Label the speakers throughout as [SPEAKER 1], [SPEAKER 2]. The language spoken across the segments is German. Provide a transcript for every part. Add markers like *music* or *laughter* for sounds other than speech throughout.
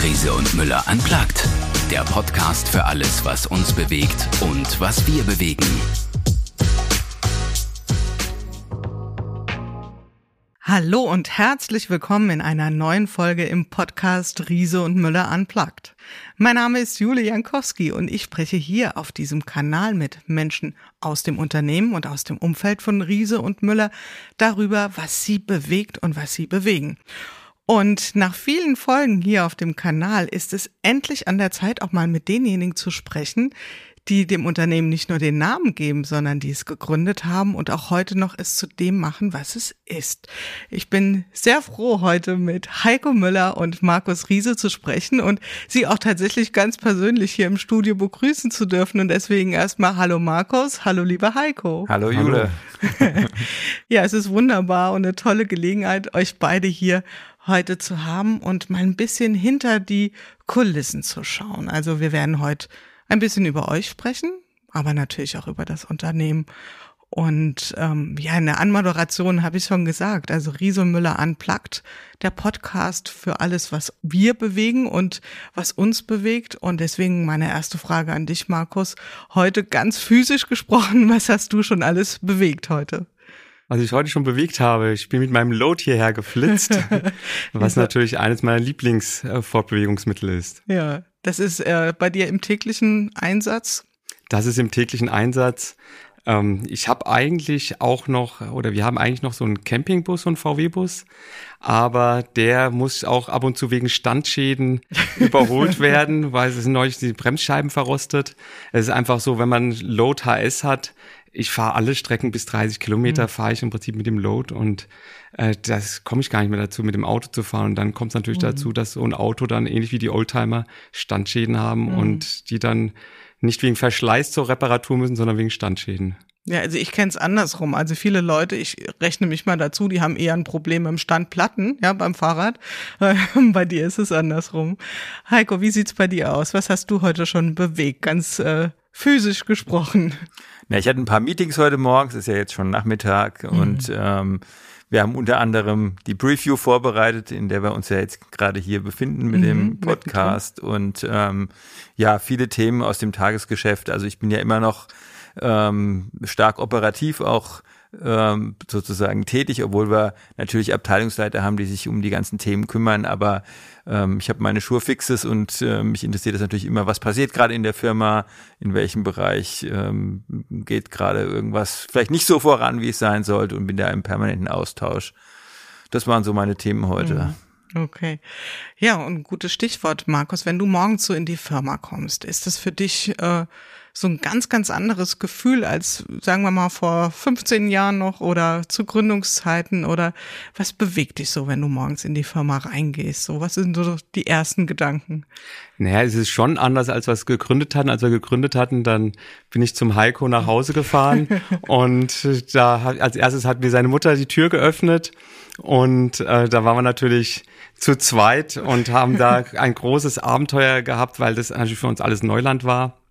[SPEAKER 1] Riese und Müller anplagt. Der Podcast für alles, was uns bewegt und was wir bewegen.
[SPEAKER 2] Hallo und herzlich willkommen in einer neuen Folge im Podcast Riese und Müller Unplugged. Mein Name ist Julie Jankowski und ich spreche hier auf diesem Kanal mit Menschen aus dem Unternehmen und aus dem Umfeld von Riese und Müller darüber, was sie bewegt und was sie bewegen. Und nach vielen Folgen hier auf dem Kanal ist es endlich an der Zeit, auch mal mit denjenigen zu sprechen, die dem Unternehmen nicht nur den Namen geben, sondern die es gegründet haben und auch heute noch es zu dem machen, was es ist. Ich bin sehr froh, heute mit Heiko Müller und Markus Riese zu sprechen und sie auch tatsächlich ganz persönlich hier im Studio begrüßen zu dürfen. Und deswegen erstmal Hallo Markus, hallo lieber Heiko.
[SPEAKER 3] Hallo Jule. *laughs* *laughs*
[SPEAKER 2] ja, es ist wunderbar und eine tolle Gelegenheit, euch beide hier heute zu haben und mal ein bisschen hinter die Kulissen zu schauen. Also wir werden heute ein bisschen über euch sprechen, aber natürlich auch über das Unternehmen. Und ähm, ja, in der Anmoderation habe ich schon gesagt, also Riese Müller Unplugged, der Podcast für alles, was wir bewegen und was uns bewegt. Und deswegen meine erste Frage an dich, Markus. Heute ganz physisch gesprochen, *laughs* was hast du schon alles bewegt heute?
[SPEAKER 3] Was ich heute schon bewegt habe. Ich bin mit meinem Load hierher geflitzt, *laughs* was natürlich eines meiner Lieblingsfortbewegungsmittel ist.
[SPEAKER 2] Ja, das ist äh, bei dir im täglichen Einsatz?
[SPEAKER 3] Das ist im täglichen Einsatz. Ähm, ich habe eigentlich auch noch, oder wir haben eigentlich noch so einen Campingbus, so einen VW-Bus, aber der muss auch ab und zu wegen Standschäden *laughs* überholt werden, weil es sind neulich die Bremsscheiben verrostet. Es ist einfach so, wenn man Load HS hat, ich fahre alle Strecken bis 30 Kilometer, mhm. fahre ich im Prinzip mit dem Load und äh, das komme ich gar nicht mehr dazu, mit dem Auto zu fahren. Und dann kommt es natürlich mhm. dazu, dass so ein Auto dann ähnlich wie die Oldtimer Standschäden haben mhm. und die dann nicht wegen Verschleiß zur Reparatur müssen, sondern wegen Standschäden.
[SPEAKER 2] Ja, also ich kenne es andersrum. Also viele Leute, ich rechne mich mal dazu, die haben eher ein Problem im Standplatten, ja, beim Fahrrad. *laughs* bei dir ist es andersrum. Heiko, wie sieht's bei dir aus? Was hast du heute schon bewegt, ganz äh, physisch gesprochen?
[SPEAKER 4] Na, ich hatte ein paar Meetings heute Morgens, ist ja jetzt schon Nachmittag mhm. und ähm, wir haben unter anderem die Preview vorbereitet, in der wir uns ja jetzt gerade hier befinden mit mhm, dem Podcast und ähm, ja, viele Themen aus dem Tagesgeschäft. Also ich bin ja immer noch ähm, stark operativ auch ähm, sozusagen tätig, obwohl wir natürlich Abteilungsleiter haben, die sich um die ganzen Themen kümmern. Aber ähm, ich habe meine Schurfixes und äh, mich interessiert das natürlich immer, was passiert gerade in der Firma, in welchem Bereich ähm, geht gerade irgendwas vielleicht nicht so voran, wie es sein sollte und bin da im permanenten Austausch. Das waren so meine Themen heute. Mhm.
[SPEAKER 2] Okay. Ja, und gutes Stichwort, Markus. Wenn du morgens so in die Firma kommst, ist das für dich äh, so ein ganz, ganz anderes Gefühl als, sagen wir mal, vor 15 Jahren noch oder zu Gründungszeiten oder was bewegt dich so, wenn du morgens in die Firma reingehst? So, was sind so die ersten Gedanken?
[SPEAKER 3] Naja, es ist schon anders, als wir es gegründet hatten. Als wir gegründet hatten, dann bin ich zum Heiko nach Hause gefahren *laughs* und da hat, als erstes hat mir seine Mutter die Tür geöffnet und äh, da waren wir natürlich zu zweit und haben da ein großes Abenteuer gehabt, weil das natürlich für uns alles Neuland war.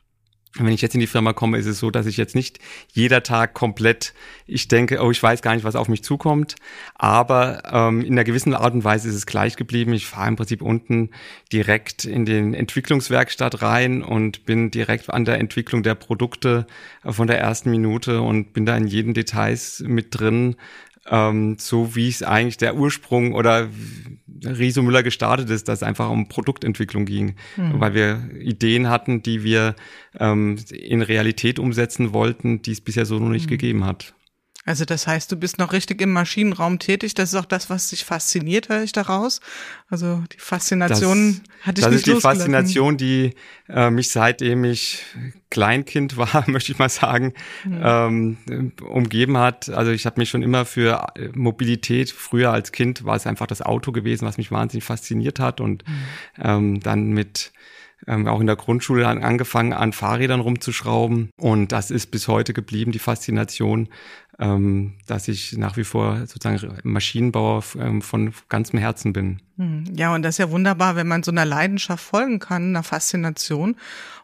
[SPEAKER 3] Wenn ich jetzt in die Firma komme, ist es so, dass ich jetzt nicht jeder Tag komplett, ich denke, oh, ich weiß gar nicht, was auf mich zukommt. Aber ähm, in einer gewissen Art und Weise ist es gleich geblieben. Ich fahre im Prinzip unten direkt in den Entwicklungswerkstatt rein und bin direkt an der Entwicklung der Produkte von der ersten Minute und bin da in jeden Details mit drin, ähm, so wie es eigentlich der Ursprung oder Riso Müller gestartet ist, dass es einfach um Produktentwicklung ging, mhm. weil wir Ideen hatten, die wir ähm, in Realität umsetzen wollten, die es bisher so noch nicht mhm. gegeben hat.
[SPEAKER 2] Also das heißt, du bist noch richtig im Maschinenraum tätig. Das ist auch das, was dich fasziniert, höre ich daraus. Also die Faszination
[SPEAKER 3] das,
[SPEAKER 2] hatte ich
[SPEAKER 3] Das
[SPEAKER 2] nicht
[SPEAKER 3] ist die Faszination, die äh, mich seitdem ich Kleinkind *laughs* war, möchte ich mal sagen, mhm. ähm, umgeben hat. Also ich habe mich schon immer für äh, Mobilität, früher als Kind war es einfach das Auto gewesen, was mich wahnsinnig fasziniert hat. Und mhm. ähm, dann mit ähm, auch in der Grundschule an, angefangen, an Fahrrädern rumzuschrauben. Und das ist bis heute geblieben, die Faszination, ähm, dass ich nach wie vor sozusagen Maschinenbauer ähm, von ganzem Herzen bin.
[SPEAKER 2] Hm, ja, und das ist ja wunderbar, wenn man so einer Leidenschaft folgen kann, einer Faszination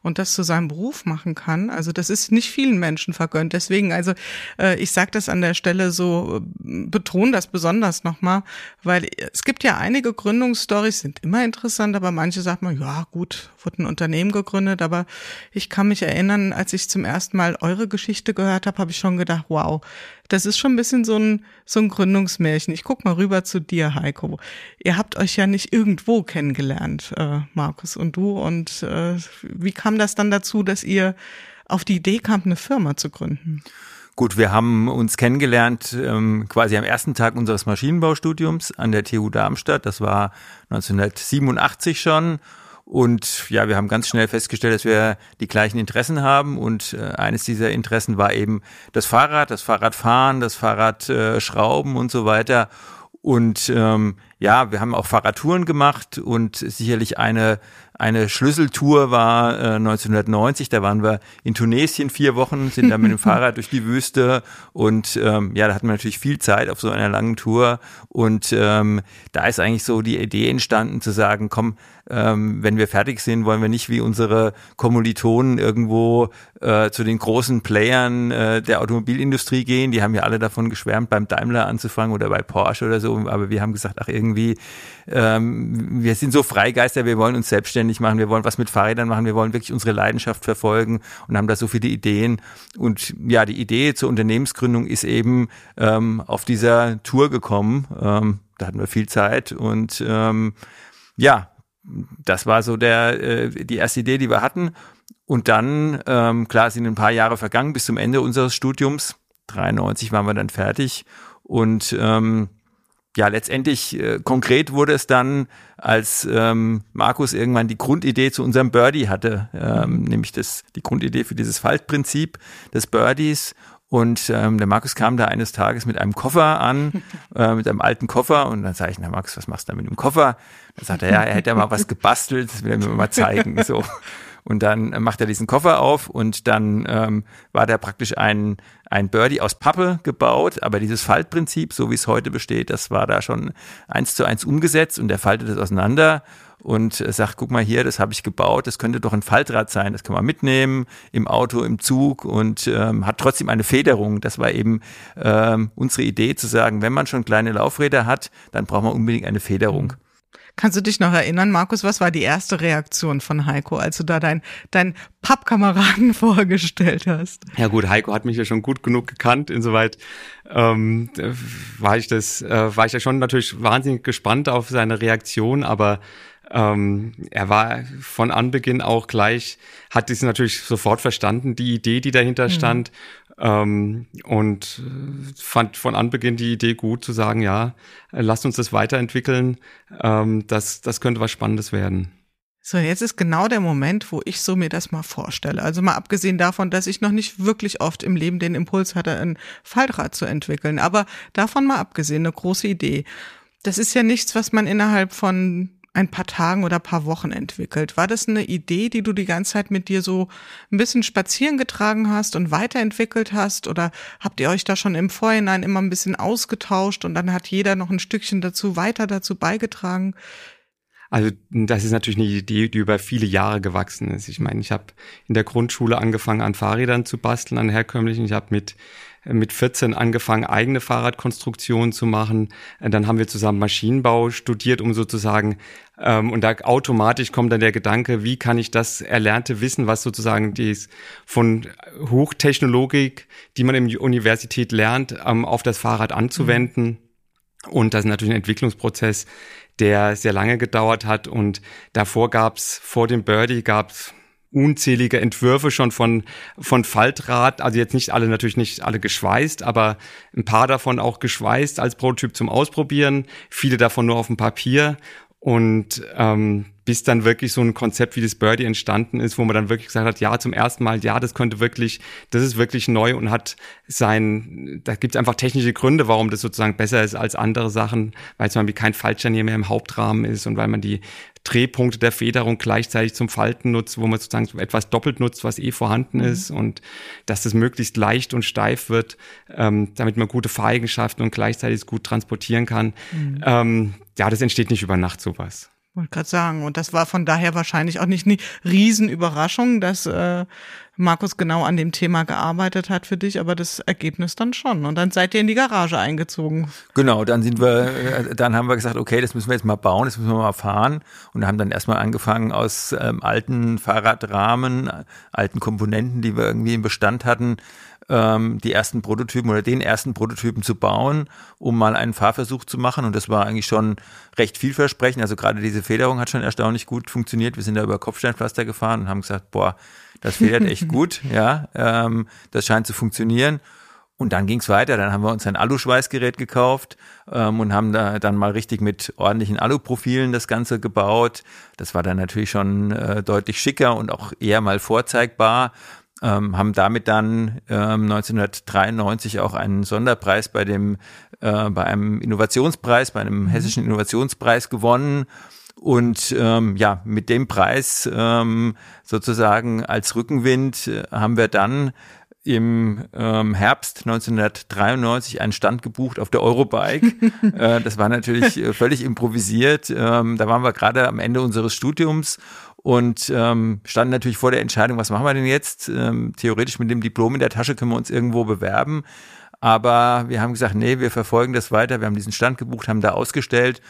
[SPEAKER 2] und das zu seinem Beruf machen kann. Also das ist nicht vielen Menschen vergönnt. Deswegen, also äh, ich sage das an der Stelle so, äh, betone das besonders nochmal, weil es gibt ja einige Gründungsstories, sind immer interessant, aber manche sagt man, ja gut, wurde ein Unternehmen gegründet, aber ich kann mich erinnern, als ich zum ersten Mal eure Geschichte gehört habe, habe ich schon gedacht, wow, das ist schon ein bisschen so ein, so ein Gründungsmärchen. Ich guck mal rüber zu dir, Heiko. Ihr habt euch ja nicht irgendwo kennengelernt, äh, Markus und du. Und äh, wie kam das dann dazu, dass ihr auf die Idee kamt, eine Firma zu gründen?
[SPEAKER 4] Gut, wir haben uns kennengelernt ähm, quasi am ersten Tag unseres Maschinenbaustudiums an der TU Darmstadt. Das war 1987 schon. Und ja, wir haben ganz schnell festgestellt, dass wir die gleichen Interessen haben. Und äh, eines dieser Interessen war eben das Fahrrad, das Fahrradfahren, das Fahrradschrauben äh, und so weiter. Und ähm, ja, wir haben auch Fahrradtouren gemacht und sicherlich eine eine Schlüsseltour war äh, 1990, da waren wir in Tunesien vier Wochen, sind dann mit dem *laughs* Fahrrad durch die Wüste und ähm, ja, da hatten wir natürlich viel Zeit auf so einer langen Tour und ähm, da ist eigentlich so die Idee entstanden zu sagen, komm, ähm, wenn wir fertig sind, wollen wir nicht wie unsere Kommilitonen irgendwo äh, zu den großen Playern äh, der Automobilindustrie gehen. Die haben ja alle davon geschwärmt, beim Daimler anzufangen oder bei Porsche oder so. Aber wir haben gesagt, ach irgendwie, ähm, wir sind so Freigeister, wir wollen uns selbstständig machen, wir wollen was mit Fahrrädern machen, wir wollen wirklich unsere Leidenschaft verfolgen und haben da so viele Ideen. Und ja, die Idee zur Unternehmensgründung ist eben ähm, auf dieser Tour gekommen. Ähm, da hatten wir viel Zeit und ähm, ja, das war so der äh, die erste Idee, die wir hatten. Und dann, ähm, klar, sind ein paar Jahre vergangen bis zum Ende unseres Studiums. 93 waren wir dann fertig. Und ähm, ja, letztendlich äh, konkret wurde es dann, als ähm, Markus irgendwann die Grundidee zu unserem Birdie hatte, ähm, nämlich das, die Grundidee für dieses Faltprinzip des Birdies. Und ähm, der Markus kam da eines Tages mit einem Koffer an, *laughs* äh, mit einem alten Koffer. Und dann sage ich, na Markus, was machst du da mit dem Koffer? Dann sagt er, ja, er hätte ja mal was gebastelt, das will er mir mal zeigen. So. *laughs* Und dann macht er diesen Koffer auf und dann ähm, war da praktisch ein, ein Birdie aus Pappe gebaut, aber dieses Faltprinzip, so wie es heute besteht, das war da schon eins zu eins umgesetzt und er faltet es auseinander und sagt, guck mal hier, das habe ich gebaut, das könnte doch ein Faltrad sein, das kann man mitnehmen im Auto, im Zug und ähm, hat trotzdem eine Federung. Das war eben ähm, unsere Idee zu sagen, wenn man schon kleine Laufräder hat, dann braucht man unbedingt eine Federung.
[SPEAKER 2] Kannst du dich noch erinnern, Markus, was war die erste Reaktion von Heiko, als du da dein, dein Pappkameraden *laughs* vorgestellt hast?
[SPEAKER 3] Ja gut, Heiko hat mich ja schon gut genug gekannt, insoweit ähm, war ich das, äh, war ich ja schon natürlich wahnsinnig gespannt auf seine Reaktion, aber ähm, er war von Anbeginn auch gleich, hat dies natürlich sofort verstanden, die Idee, die dahinter mhm. stand. Ähm, und äh, fand von Anbeginn die Idee gut zu sagen, ja, lasst uns das weiterentwickeln. Ähm, das, das könnte was Spannendes werden.
[SPEAKER 2] So, jetzt ist genau der Moment, wo ich so mir das mal vorstelle. Also mal abgesehen davon, dass ich noch nicht wirklich oft im Leben den Impuls hatte, ein Faltrad zu entwickeln. Aber davon mal abgesehen, eine große Idee. Das ist ja nichts, was man innerhalb von ein paar Tagen oder paar Wochen entwickelt. War das eine Idee, die du die ganze Zeit mit dir so ein bisschen spazieren getragen hast und weiterentwickelt hast? Oder habt ihr euch da schon im Vorhinein immer ein bisschen ausgetauscht und dann hat jeder noch ein Stückchen dazu weiter dazu beigetragen?
[SPEAKER 3] Also das ist natürlich eine Idee, die über viele Jahre gewachsen ist. Ich meine, ich habe in der Grundschule angefangen, an Fahrrädern zu basteln, an herkömmlichen. Ich habe mit mit 14 angefangen, eigene Fahrradkonstruktionen zu machen. Dann haben wir zusammen Maschinenbau studiert, um sozusagen, ähm, und da automatisch kommt dann der Gedanke, wie kann ich das erlernte Wissen, was sozusagen dies von Hochtechnologik, die man in der Universität lernt, ähm, auf das Fahrrad anzuwenden. Mhm. Und das ist natürlich ein Entwicklungsprozess, der sehr lange gedauert hat. Und davor gab's vor dem Birdie gab's unzählige Entwürfe schon von, von Faltrad, also jetzt nicht alle, natürlich nicht alle geschweißt, aber ein paar davon auch geschweißt als Prototyp zum Ausprobieren, viele davon nur auf dem Papier. Und ähm, bis dann wirklich so ein Konzept wie das Birdie entstanden ist, wo man dann wirklich gesagt hat, ja, zum ersten Mal, ja, das könnte wirklich, das ist wirklich neu und hat sein, da gibt es einfach technische Gründe, warum das sozusagen besser ist als andere Sachen, weil zum Beispiel kein Fallschirm mehr im Hauptrahmen ist und weil man die Drehpunkte der Federung gleichzeitig zum Falten nutzt, wo man sozusagen etwas doppelt nutzt, was eh vorhanden mhm. ist und dass das möglichst leicht und steif wird, ähm, damit man gute Fahreigenschaften und gleichzeitig gut transportieren kann. Mhm. Ähm, ja, das entsteht nicht über Nacht sowas.
[SPEAKER 2] Wollte gerade sagen. Und das war von daher wahrscheinlich auch nicht eine Riesenüberraschung, dass äh, Markus genau an dem Thema gearbeitet hat für dich, aber das Ergebnis dann schon. Und dann seid ihr in die Garage eingezogen.
[SPEAKER 4] Genau, dann sind wir, äh, dann haben wir gesagt, okay, das müssen wir jetzt mal bauen, das müssen wir mal fahren. Und haben dann erstmal angefangen aus ähm, alten Fahrradrahmen, alten Komponenten, die wir irgendwie im Bestand hatten, ähm, die ersten Prototypen oder den ersten Prototypen zu bauen, um mal einen Fahrversuch zu machen. Und das war eigentlich schon recht vielversprechend. Also gerade diese Federung hat schon erstaunlich gut funktioniert. Wir sind da über Kopfsteinpflaster gefahren und haben gesagt, boah, das federt echt *laughs* gut, ja, ähm, das scheint zu funktionieren. Und dann ging's weiter. Dann haben wir uns ein Aluschweißgerät gekauft ähm, und haben da dann mal richtig mit ordentlichen Aluprofilen das Ganze gebaut. Das war dann natürlich schon äh, deutlich schicker und auch eher mal vorzeigbar ähm, haben damit dann ähm, 1993 auch einen Sonderpreis bei dem äh, bei einem Innovationspreis, bei einem mhm. hessischen Innovationspreis gewonnen und ähm, ja, mit dem Preis ähm, sozusagen als Rückenwind äh, haben wir dann im ähm, Herbst 1993 einen Stand gebucht auf der Eurobike. *laughs* äh, das war natürlich äh, völlig improvisiert. Ähm, da waren wir gerade am Ende unseres Studiums und ähm, standen natürlich vor der Entscheidung, was machen wir denn jetzt? Ähm, theoretisch mit dem Diplom in der Tasche können wir uns irgendwo bewerben. Aber wir haben gesagt, nee, wir verfolgen das weiter. Wir haben diesen Stand gebucht, haben da ausgestellt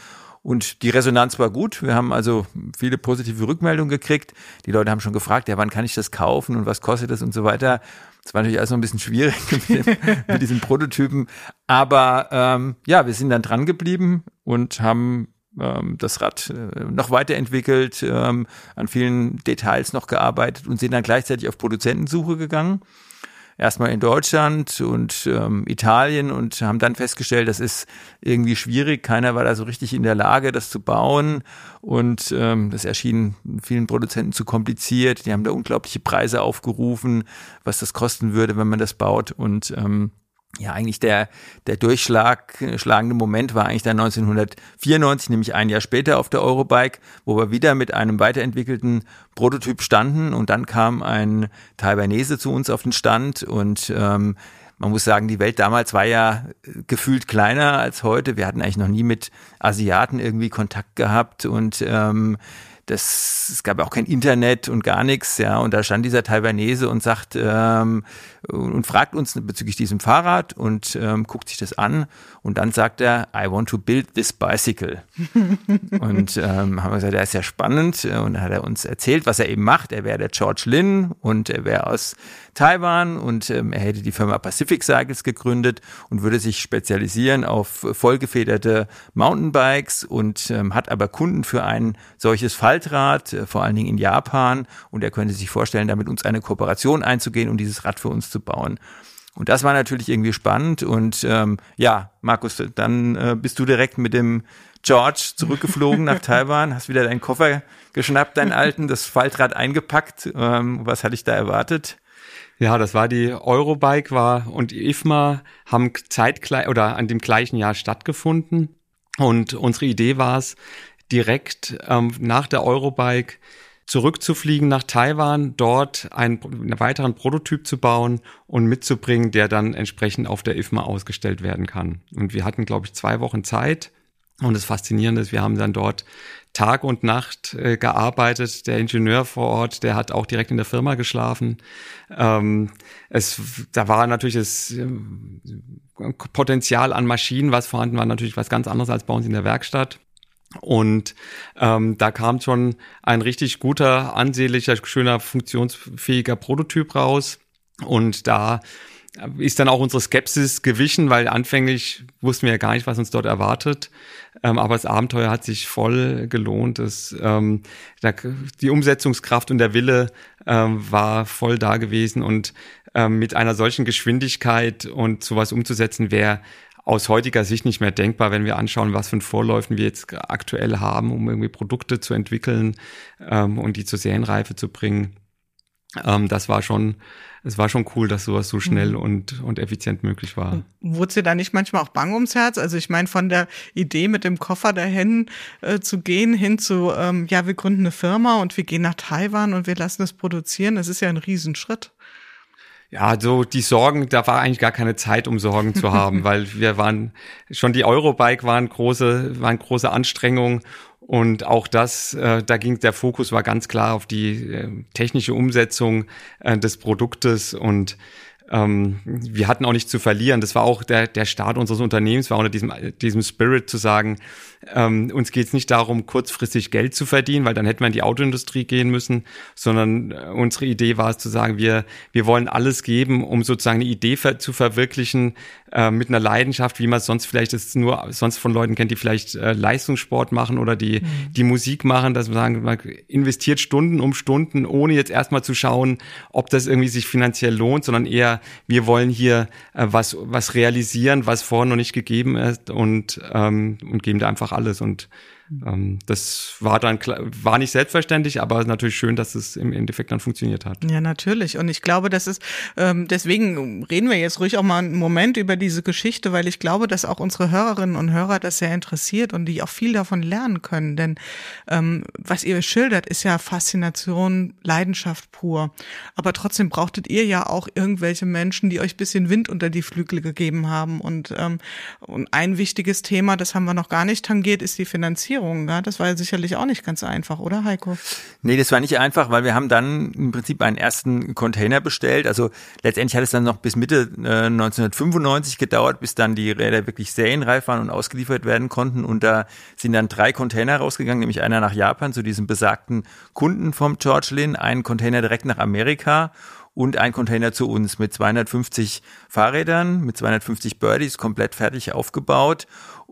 [SPEAKER 4] und die Resonanz war gut. Wir haben also viele positive Rückmeldungen gekriegt. Die Leute haben schon gefragt, ja, wann kann ich das kaufen und was kostet das und so weiter. Das war natürlich alles noch ein bisschen schwierig *laughs* mit, mit diesen Prototypen. Aber ähm, ja, wir sind dann dran geblieben und haben ähm, das Rad äh, noch weiterentwickelt, ähm, an vielen Details noch gearbeitet und sind dann gleichzeitig auf Produzentensuche gegangen. Erstmal in Deutschland und ähm, Italien und haben dann festgestellt, das ist irgendwie schwierig. Keiner war da so richtig in der Lage, das zu bauen. Und ähm, das erschien vielen Produzenten zu kompliziert. Die haben da unglaubliche Preise aufgerufen, was das kosten würde, wenn man das baut. Und ähm, ja, eigentlich der, der durchschlagende Moment war eigentlich dann 1994, nämlich ein Jahr später auf der Eurobike, wo wir wieder mit einem weiterentwickelten Prototyp standen und dann kam ein Taiwanese zu uns auf den Stand und ähm, man muss sagen, die Welt damals war ja gefühlt kleiner als heute. Wir hatten eigentlich noch nie mit Asiaten irgendwie Kontakt gehabt und ähm, das, es gab auch kein Internet und gar nichts, ja. Und da stand dieser Taiwanese und sagt ähm, und fragt uns bezüglich diesem Fahrrad und ähm, guckt sich das an und dann sagt er, I want to build this bicycle. *laughs* und ähm, haben wir gesagt, der ist ja spannend und dann hat er uns erzählt, was er eben macht. Er wäre der George Lin und er wäre aus Taiwan und ähm, er hätte die Firma Pacific Cycles gegründet und würde sich spezialisieren auf vollgefederte Mountainbikes und ähm, hat aber Kunden für ein solches Faltrad, äh, vor allen Dingen in Japan und er könnte sich vorstellen, damit uns eine Kooperation einzugehen und dieses Rad für uns zu bauen. Und das war natürlich irgendwie spannend und ähm, ja, Markus, dann äh, bist du direkt mit dem George zurückgeflogen nach *laughs* Taiwan, hast wieder deinen Koffer geschnappt, deinen alten, das Faltrad eingepackt. Ähm, was hatte ich da erwartet?
[SPEAKER 3] Ja, das war die Eurobike war und die IFMA haben zeitgleich oder an dem gleichen Jahr stattgefunden. Und unsere Idee war es, direkt ähm, nach der Eurobike zurückzufliegen nach Taiwan, dort einen, einen, weiteren Prototyp zu bauen und mitzubringen, der dann entsprechend auf der IFMA ausgestellt werden kann. Und wir hatten, glaube ich, zwei Wochen Zeit. Und das Faszinierende ist, wir haben dann dort Tag und Nacht äh, gearbeitet. Der Ingenieur vor Ort, der hat auch direkt in der Firma geschlafen. Ähm, es, da war natürlich das äh, Potenzial an Maschinen, was vorhanden war, natürlich was ganz anderes als bei uns in der Werkstatt. Und ähm, da kam schon ein richtig guter, ansehnlicher, schöner, funktionsfähiger Prototyp raus. Und da ist dann auch unsere Skepsis gewichen, weil anfänglich wussten wir ja gar nicht, was uns dort erwartet. Ähm, aber das Abenteuer hat sich voll gelohnt. Das, ähm, die Umsetzungskraft und der Wille ähm, war voll da gewesen und ähm, mit einer solchen Geschwindigkeit und sowas umzusetzen wäre aus heutiger Sicht nicht mehr denkbar, wenn wir anschauen, was für ein Vorläufen wir jetzt aktuell haben, um irgendwie Produkte zu entwickeln ähm, und die zur Serienreife zu bringen. Ähm, das war schon, es war schon cool, dass sowas so schnell mhm. und, und effizient möglich war.
[SPEAKER 2] Wurde sie da nicht manchmal auch bang ums Herz? Also ich meine, von der Idee mit dem Koffer dahin äh, zu gehen, hin zu, ähm, ja, wir gründen eine Firma und wir gehen nach Taiwan und wir lassen es produzieren, das ist ja ein Riesenschritt.
[SPEAKER 3] Ja, so die Sorgen, da war eigentlich gar keine Zeit, um Sorgen zu haben, *laughs* weil wir waren schon die Eurobike waren große, waren große Anstrengungen und auch das, äh, da ging der Fokus war ganz klar auf die äh, technische Umsetzung äh, des Produktes und ähm, wir hatten auch nicht zu verlieren. Das war auch der, der Start unseres Unternehmens, war unter diesem, diesem Spirit zu sagen, ähm, uns geht es nicht darum, kurzfristig Geld zu verdienen, weil dann hätten wir in die Autoindustrie gehen müssen, sondern äh, unsere Idee war es zu sagen, wir, wir wollen alles geben, um sozusagen eine Idee ver zu verwirklichen äh, mit einer Leidenschaft, wie man es sonst vielleicht ist nur sonst von Leuten kennt, die vielleicht äh, Leistungssport machen oder die, mhm. die Musik machen, dass man sagen, man investiert Stunden um Stunden, ohne jetzt erstmal zu schauen, ob das irgendwie sich finanziell lohnt, sondern eher, wir wollen hier äh, was, was realisieren, was vorher noch nicht gegeben ist und, ähm, und geben da einfach alles. Und ähm, das war dann war nicht selbstverständlich, aber natürlich schön, dass es im Endeffekt dann funktioniert hat.
[SPEAKER 2] Ja, natürlich. Und ich glaube, das ist ähm, deswegen reden wir jetzt ruhig auch mal einen Moment über diese Geschichte, weil ich glaube, dass auch unsere Hörerinnen und Hörer das sehr interessiert und die auch viel davon lernen können. Denn ähm, was ihr schildert, ist ja Faszination, Leidenschaft pur. Aber trotzdem brauchtet ihr ja auch irgendwelche Menschen, die euch bisschen Wind unter die Flügel gegeben haben. Und, ähm, und ein wichtiges Thema, das haben wir noch gar nicht tangiert, ist die Finanzierung. Finanzierung. Ja? Das war ja sicherlich auch nicht ganz einfach, oder Heiko?
[SPEAKER 4] Nee, das war nicht einfach, weil wir haben dann im Prinzip einen ersten Container bestellt. Also letztendlich hat es dann noch bis Mitte äh, 1995 gedauert, bis dann die Räder wirklich serienreif waren und ausgeliefert werden konnten. Und da sind dann drei Container rausgegangen, nämlich einer nach Japan zu diesem besagten Kunden vom George Lin, einen Container direkt nach Amerika und ein Container zu uns mit 250 Fahrrädern, mit 250 Birdies, komplett fertig aufgebaut.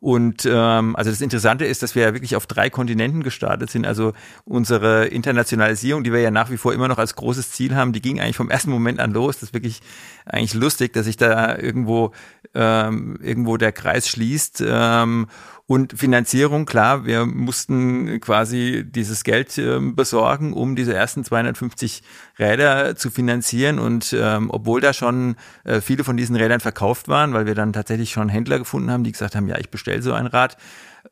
[SPEAKER 4] Und ähm, also das Interessante ist, dass wir ja wirklich auf drei Kontinenten gestartet sind. Also unsere Internationalisierung, die wir ja nach wie vor immer noch als großes Ziel haben, die ging eigentlich vom ersten Moment an los. Das ist wirklich eigentlich lustig, dass sich da irgendwo ähm, irgendwo der Kreis schließt. Ähm, und Finanzierung, klar, wir mussten quasi dieses Geld äh, besorgen, um diese ersten 250 Räder zu finanzieren. Und ähm, obwohl da schon äh, viele von diesen Rädern verkauft waren, weil wir dann tatsächlich schon Händler gefunden haben, die gesagt haben, ja, ich bestelle so ein Rad,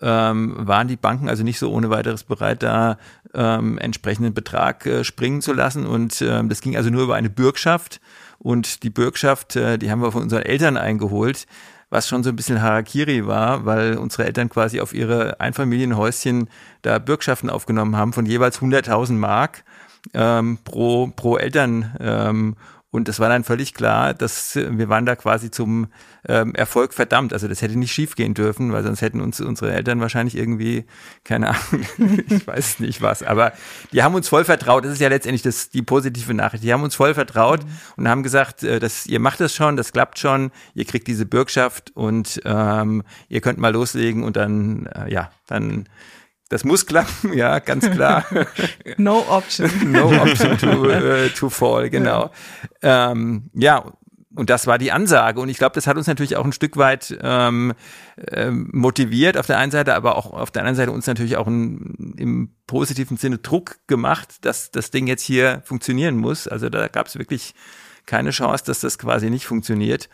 [SPEAKER 4] ähm, waren die Banken also nicht so ohne weiteres bereit, da ähm, entsprechenden Betrag äh, springen zu lassen. Und ähm, das ging also nur über eine Bürgschaft. Und die Bürgschaft, äh, die haben wir von unseren Eltern eingeholt was schon so ein bisschen Harakiri war, weil unsere Eltern quasi auf ihre Einfamilienhäuschen da Bürgschaften aufgenommen haben von jeweils 100.000 Mark ähm, pro, pro Eltern. Ähm, und es war dann völlig klar, dass wir waren da quasi zum ähm, Erfolg verdammt. Also das hätte nicht schiefgehen dürfen, weil sonst hätten uns unsere Eltern wahrscheinlich irgendwie, keine Ahnung, *laughs* ich weiß nicht was. Aber die haben uns voll vertraut. Das ist ja letztendlich das, die positive Nachricht. Die haben uns voll vertraut mhm. und haben gesagt, äh, dass ihr macht das schon, das klappt schon, ihr kriegt diese Bürgschaft und ähm, ihr könnt mal loslegen und dann, äh, ja, dann das muss klappen, ja, ganz klar. *laughs*
[SPEAKER 2] no option. *laughs*
[SPEAKER 4] no option to, uh, *laughs* to fall, genau. Ja. Ähm, ja, und das war die Ansage. Und ich glaube, das hat uns natürlich auch ein Stück weit ähm, ähm, motiviert auf der einen Seite, aber auch auf der anderen Seite uns natürlich auch ein, im positiven Sinne Druck gemacht, dass das Ding jetzt hier funktionieren muss. Also da gab es wirklich keine Chance, dass das quasi nicht funktioniert.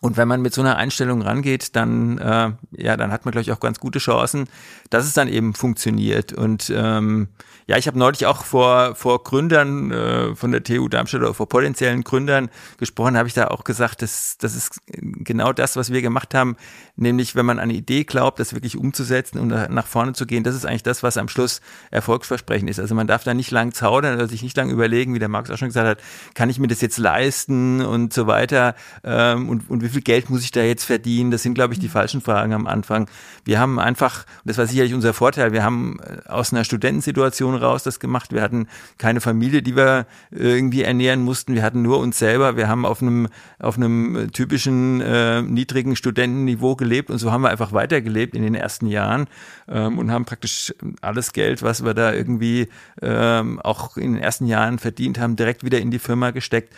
[SPEAKER 4] Und wenn man mit so einer Einstellung rangeht, dann äh, ja, dann hat man glaube ich auch ganz gute Chancen, dass es dann eben funktioniert. Und ähm, ja, ich habe neulich auch vor vor Gründern äh, von der TU Darmstadt oder vor potenziellen Gründern gesprochen, habe ich da auch gesagt, dass das ist genau das, was wir gemacht haben, nämlich wenn man an eine Idee glaubt, das wirklich umzusetzen und nach vorne zu gehen, das ist eigentlich das, was am Schluss erfolgsversprechend ist. Also man darf da nicht lang zaudern oder sich nicht lang überlegen, wie der Markus auch schon gesagt hat, kann ich mir das jetzt leisten und so weiter ähm, und, und wie viel Geld muss ich da jetzt verdienen? Das sind, glaube ich, die falschen Fragen am Anfang. Wir haben einfach, das war sicherlich unser Vorteil, wir haben äh, aus einer Studentensituation raus das gemacht. Wir hatten keine Familie, die wir irgendwie ernähren mussten. Wir hatten nur uns selber. Wir haben auf einem, auf einem typischen äh, niedrigen Studentenniveau gelebt und so haben wir einfach weitergelebt in den ersten Jahren ähm, und haben praktisch alles Geld, was wir da irgendwie ähm, auch in den ersten Jahren verdient haben, direkt wieder in die Firma gesteckt.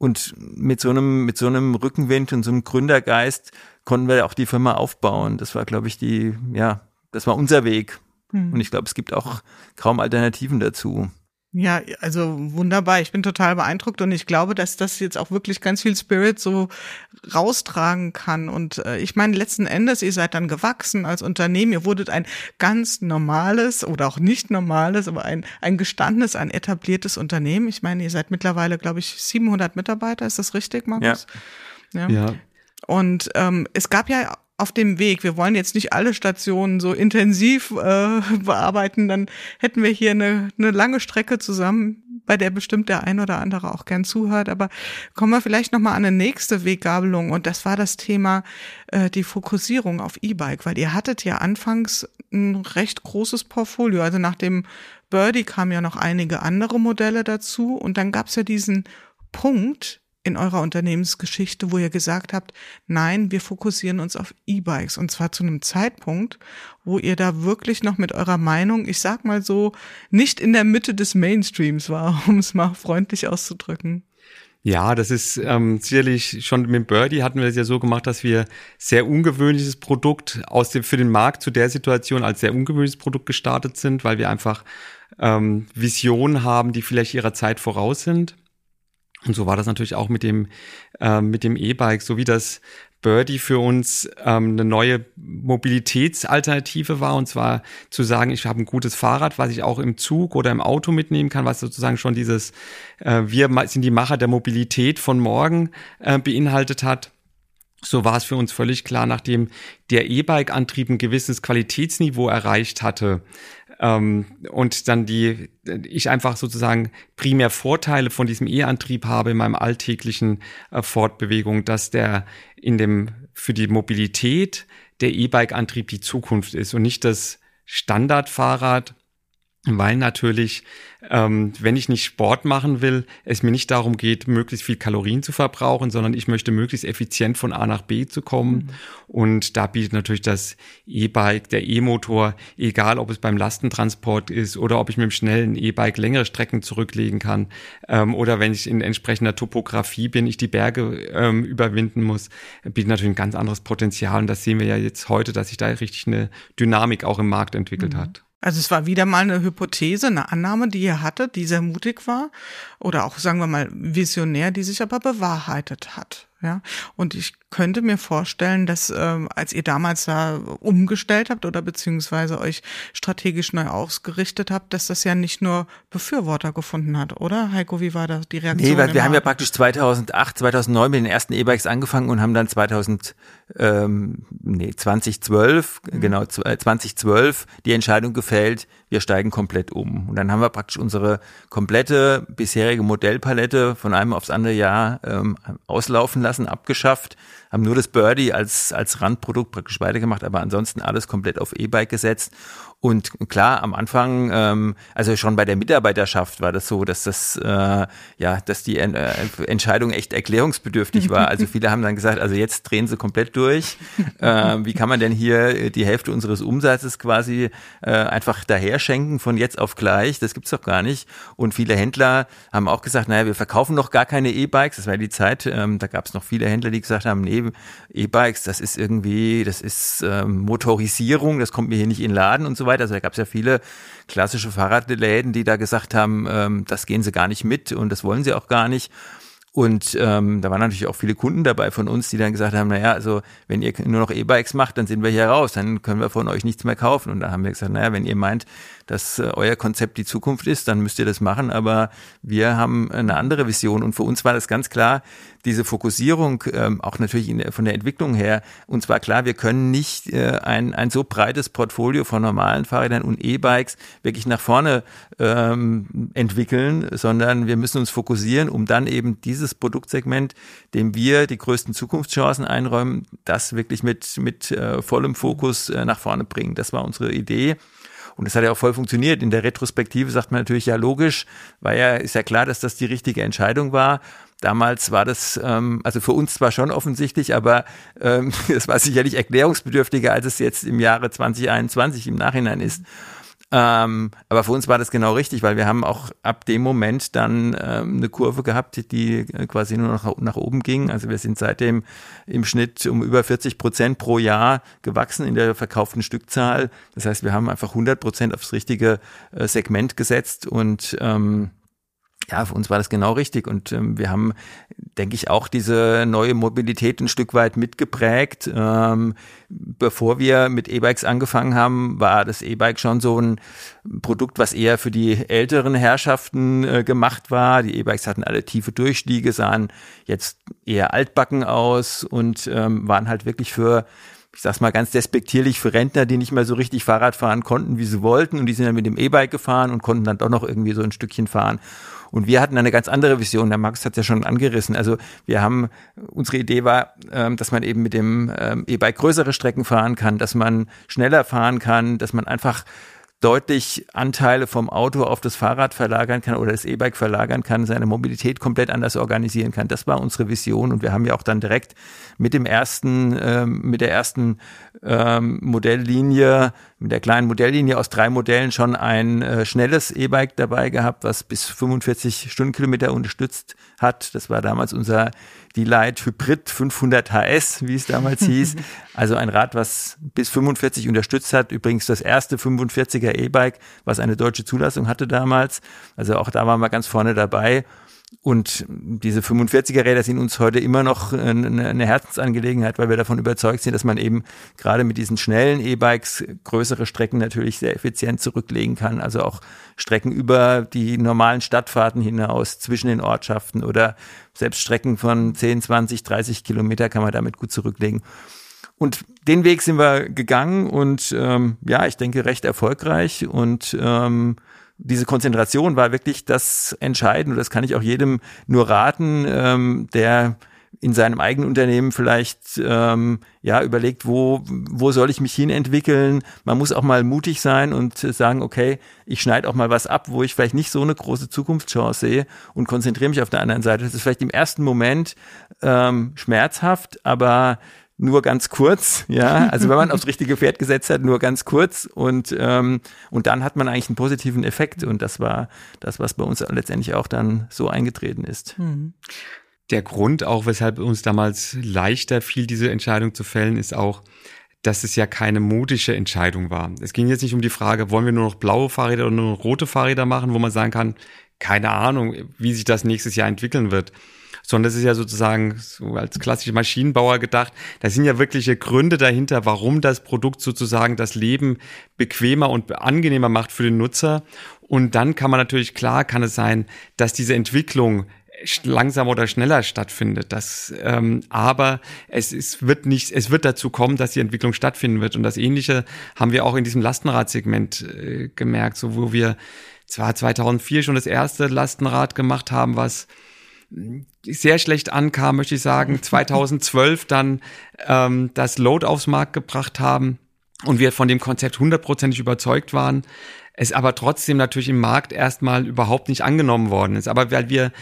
[SPEAKER 4] Und mit so einem, mit so einem Rückenwind und so einem Gründergeist konnten wir auch die Firma aufbauen. Das war, glaube ich, die, ja, das war unser Weg. Hm. Und ich glaube, es gibt auch kaum Alternativen dazu.
[SPEAKER 2] Ja, also wunderbar. Ich bin total beeindruckt und ich glaube, dass das jetzt auch wirklich ganz viel Spirit so raustragen kann. Und äh, ich meine, letzten Endes, ihr seid dann gewachsen als Unternehmen. Ihr wurdet ein ganz normales oder auch nicht normales, aber ein, ein gestandenes, ein etabliertes Unternehmen. Ich meine, ihr seid mittlerweile, glaube ich, 700 Mitarbeiter. Ist das richtig, Markus?
[SPEAKER 3] Ja. ja. ja.
[SPEAKER 2] Und ähm, es gab ja auf dem Weg. Wir wollen jetzt nicht alle Stationen so intensiv äh, *laughs* bearbeiten, dann hätten wir hier eine, eine lange Strecke zusammen, bei der bestimmt der ein oder andere auch gern zuhört. Aber kommen wir vielleicht noch mal an eine nächste Weggabelung und das war das Thema äh, die Fokussierung auf E-Bike, weil ihr hattet ja anfangs ein recht großes Portfolio. Also nach dem Birdie kamen ja noch einige andere Modelle dazu und dann gab's ja diesen Punkt, in eurer Unternehmensgeschichte, wo ihr gesagt habt, nein, wir fokussieren uns auf E-Bikes und zwar zu einem Zeitpunkt, wo ihr da wirklich noch mit eurer Meinung, ich sag mal so, nicht in der Mitte des Mainstreams war, *laughs* um es mal freundlich auszudrücken.
[SPEAKER 3] Ja, das ist ähm, sicherlich schon mit Birdie hatten wir es ja so gemacht, dass wir sehr ungewöhnliches Produkt aus dem für den Markt zu der Situation als sehr ungewöhnliches Produkt gestartet sind, weil wir einfach ähm, Visionen haben, die vielleicht ihrer Zeit voraus sind. Und so war das natürlich auch mit dem äh, mit dem E-Bike, so wie das Birdie für uns ähm, eine neue Mobilitätsalternative war, und zwar zu sagen, ich habe ein gutes Fahrrad, was ich auch im Zug oder im Auto mitnehmen kann, was sozusagen schon dieses äh, Wir sind die Macher der Mobilität von morgen äh, beinhaltet hat. So war es für uns völlig klar, nachdem der E-Bike-Antrieb ein gewisses Qualitätsniveau erreicht hatte, ähm, und dann die, ich einfach sozusagen primär Vorteile von diesem E-Antrieb habe in meinem alltäglichen äh, Fortbewegung, dass der in dem, für die Mobilität der E-Bike-Antrieb die Zukunft ist und nicht das Standardfahrrad, weil natürlich ähm, wenn ich nicht Sport machen will, es mir nicht darum geht, möglichst viel Kalorien zu verbrauchen, sondern ich möchte möglichst effizient von A nach B zu kommen. Mhm. Und da bietet natürlich das E-Bike, der E-Motor, egal ob es beim Lastentransport ist oder ob ich mit dem schnellen E-Bike längere Strecken zurücklegen kann ähm, oder wenn ich in entsprechender Topografie bin, ich die Berge ähm, überwinden muss, bietet natürlich ein ganz anderes Potenzial. Und das sehen wir ja jetzt heute, dass sich da richtig eine Dynamik auch im Markt entwickelt mhm. hat.
[SPEAKER 2] Also es war wieder mal eine Hypothese, eine Annahme, die ihr hattet, die sehr mutig war oder auch sagen wir mal visionär, die sich aber bewahrheitet hat. Ja, und ich könnte mir vorstellen, dass ähm, als ihr damals da umgestellt habt oder beziehungsweise euch strategisch neu ausgerichtet habt, dass das ja nicht nur Befürworter gefunden hat, oder? Heiko, wie war da die Reaktion?
[SPEAKER 4] Nee, weil wir haben ja praktisch 2008, 2009 mit den ersten E-Bikes angefangen und haben dann 2000, ähm, nee, 2012, mhm. genau, 2012 äh, die Entscheidung gefällt, wir steigen komplett um. Und dann haben wir praktisch unsere komplette bisherige Modellpalette von einem aufs andere Jahr ähm, auslaufen lassen, abgeschafft, haben nur das Birdie als, als Randprodukt praktisch weitergemacht, aber ansonsten alles komplett auf E-Bike gesetzt und klar, am Anfang, ähm, also schon bei der Mitarbeiterschaft war das so, dass das, äh, ja, dass die äh, Entscheidung echt erklärungsbedürftig war. Also viele haben dann gesagt, also jetzt drehen sie komplett durch. *laughs* Äh, wie kann man denn hier die Hälfte unseres Umsatzes quasi äh, einfach daher schenken von jetzt auf gleich? Das gibt's doch gar nicht. Und viele Händler haben auch gesagt, naja, wir verkaufen noch gar keine E-Bikes. Das war die Zeit, ähm, da gab's noch viele Händler, die gesagt haben, nee, E-Bikes, das ist irgendwie, das ist ähm, Motorisierung, das kommt mir hier nicht in den Laden und so weiter. Also da gab es ja viele klassische Fahrradläden, die da gesagt haben, ähm, das gehen sie gar nicht mit und das wollen sie auch gar nicht. Und ähm, da waren natürlich auch viele Kunden dabei von uns, die dann gesagt haben, naja, also wenn ihr nur noch E-Bikes macht, dann sind wir hier raus, dann können wir von euch nichts mehr kaufen. Und da haben wir gesagt, naja, wenn ihr meint, dass äh, euer Konzept die Zukunft ist, dann müsst ihr das machen. Aber wir haben eine andere Vision. Und für uns war das ganz klar, diese Fokussierung, ähm, auch natürlich von der Entwicklung her, uns war klar, wir können nicht äh, ein, ein so breites Portfolio von normalen Fahrrädern und E-Bikes wirklich nach vorne ähm, entwickeln, sondern wir müssen uns fokussieren, um dann eben dieses Produktsegment, dem wir die größten Zukunftschancen einräumen, das wirklich mit, mit äh, vollem Fokus äh, nach vorne bringen. Das war unsere Idee. Und es hat ja auch voll funktioniert. In der Retrospektive sagt man natürlich, ja, logisch, weil ja, ist ja klar, dass das die richtige Entscheidung war. Damals war das, ähm, also für uns zwar schon offensichtlich, aber ähm, *laughs* es war sicherlich erklärungsbedürftiger, als es jetzt im Jahre 2021 im Nachhinein ist. Ähm, aber für uns war das genau richtig, weil wir haben auch ab dem Moment dann ähm, eine Kurve gehabt, die quasi nur noch nach oben ging. Also wir sind seitdem im Schnitt um über 40 Prozent pro Jahr gewachsen in der verkauften Stückzahl. Das heißt, wir haben einfach 100 Prozent aufs richtige äh, Segment gesetzt und ähm, ja, für uns war das genau richtig und ähm, wir haben, denke ich, auch diese neue Mobilität ein Stück weit mitgeprägt. Ähm, bevor wir mit E-Bikes angefangen haben, war das E-Bike schon so ein Produkt, was eher für die älteren Herrschaften äh, gemacht war. Die E-Bikes hatten alle tiefe Durchstiege, sahen jetzt eher altbacken aus und ähm, waren halt wirklich für ich sag's mal ganz despektierlich, für Rentner, die nicht mehr so richtig Fahrrad fahren konnten, wie sie wollten. Und die sind dann mit dem E-Bike gefahren und konnten dann doch noch irgendwie so ein Stückchen fahren. Und wir hatten eine ganz andere Vision. Der Max hat ja schon angerissen. Also wir haben, unsere Idee war, ähm, dass man eben mit dem ähm, E-Bike größere Strecken fahren kann, dass man schneller fahren kann, dass man einfach deutlich Anteile vom Auto auf das Fahrrad verlagern kann oder das E-Bike verlagern kann, seine Mobilität komplett anders organisieren kann. Das war unsere Vision und wir haben ja auch dann direkt mit dem ersten, ähm, mit der ersten ähm, Modelllinie, mit der kleinen Modelllinie aus drei Modellen schon ein äh, schnelles E-Bike dabei gehabt, was bis 45 Stundenkilometer unterstützt hat. Das war damals unser die Light Hybrid 500 HS, wie es damals *laughs* hieß. Also ein Rad, was bis 45 unterstützt hat. Übrigens das erste 45er E-Bike, was eine deutsche Zulassung hatte damals. Also auch da waren wir ganz vorne dabei. Und diese 45er Räder sind uns heute immer noch eine Herzensangelegenheit, weil wir davon überzeugt sind, dass man eben gerade mit diesen schnellen E-Bikes größere Strecken natürlich sehr effizient zurücklegen kann. Also auch Strecken über die normalen Stadtfahrten hinaus zwischen den Ortschaften oder selbst Strecken von 10, 20, 30 Kilometer kann man damit gut zurücklegen. Und den Weg sind wir gegangen und ähm, ja, ich denke recht erfolgreich und ähm, diese Konzentration war wirklich das Entscheidende. Das kann ich auch jedem nur raten, ähm, der in seinem eigenen Unternehmen vielleicht ähm, ja überlegt, wo wo soll ich mich hin entwickeln. Man muss auch mal mutig sein und sagen, okay, ich schneide auch mal was ab, wo ich vielleicht nicht so eine große Zukunftschance sehe und konzentriere mich auf der anderen Seite. Das ist vielleicht im ersten Moment ähm, schmerzhaft, aber nur ganz kurz, ja. Also wenn man *laughs* aufs richtige Pferd gesetzt hat, nur ganz kurz und ähm, und dann hat man eigentlich einen positiven Effekt und das war das, was bei uns letztendlich auch dann so eingetreten ist. Mhm.
[SPEAKER 3] Der Grund auch, weshalb uns damals leichter fiel, diese Entscheidung zu fällen, ist auch, dass es ja keine modische Entscheidung war. Es ging jetzt nicht um die Frage, wollen wir nur noch blaue Fahrräder oder nur noch rote Fahrräder machen, wo man sagen kann, keine Ahnung, wie sich das nächstes Jahr entwickeln wird sondern das ist ja sozusagen so als klassischer Maschinenbauer gedacht. Da sind ja wirkliche Gründe dahinter, warum das Produkt sozusagen das Leben bequemer und angenehmer macht für den Nutzer. Und dann kann man natürlich klar, kann es sein, dass diese Entwicklung langsamer oder schneller stattfindet. Das, ähm, aber es ist, wird nicht, es wird dazu kommen, dass die Entwicklung stattfinden wird. Und das Ähnliche haben wir auch in diesem Lastenradsegment äh, gemerkt, so wo wir zwar 2004 schon das erste Lastenrad gemacht haben, was sehr schlecht ankam, möchte ich sagen, *laughs* 2012 dann ähm, das Load aufs Markt gebracht haben und wir von dem Konzept hundertprozentig überzeugt waren, es aber trotzdem natürlich im Markt erstmal überhaupt nicht angenommen worden ist. Aber weil wir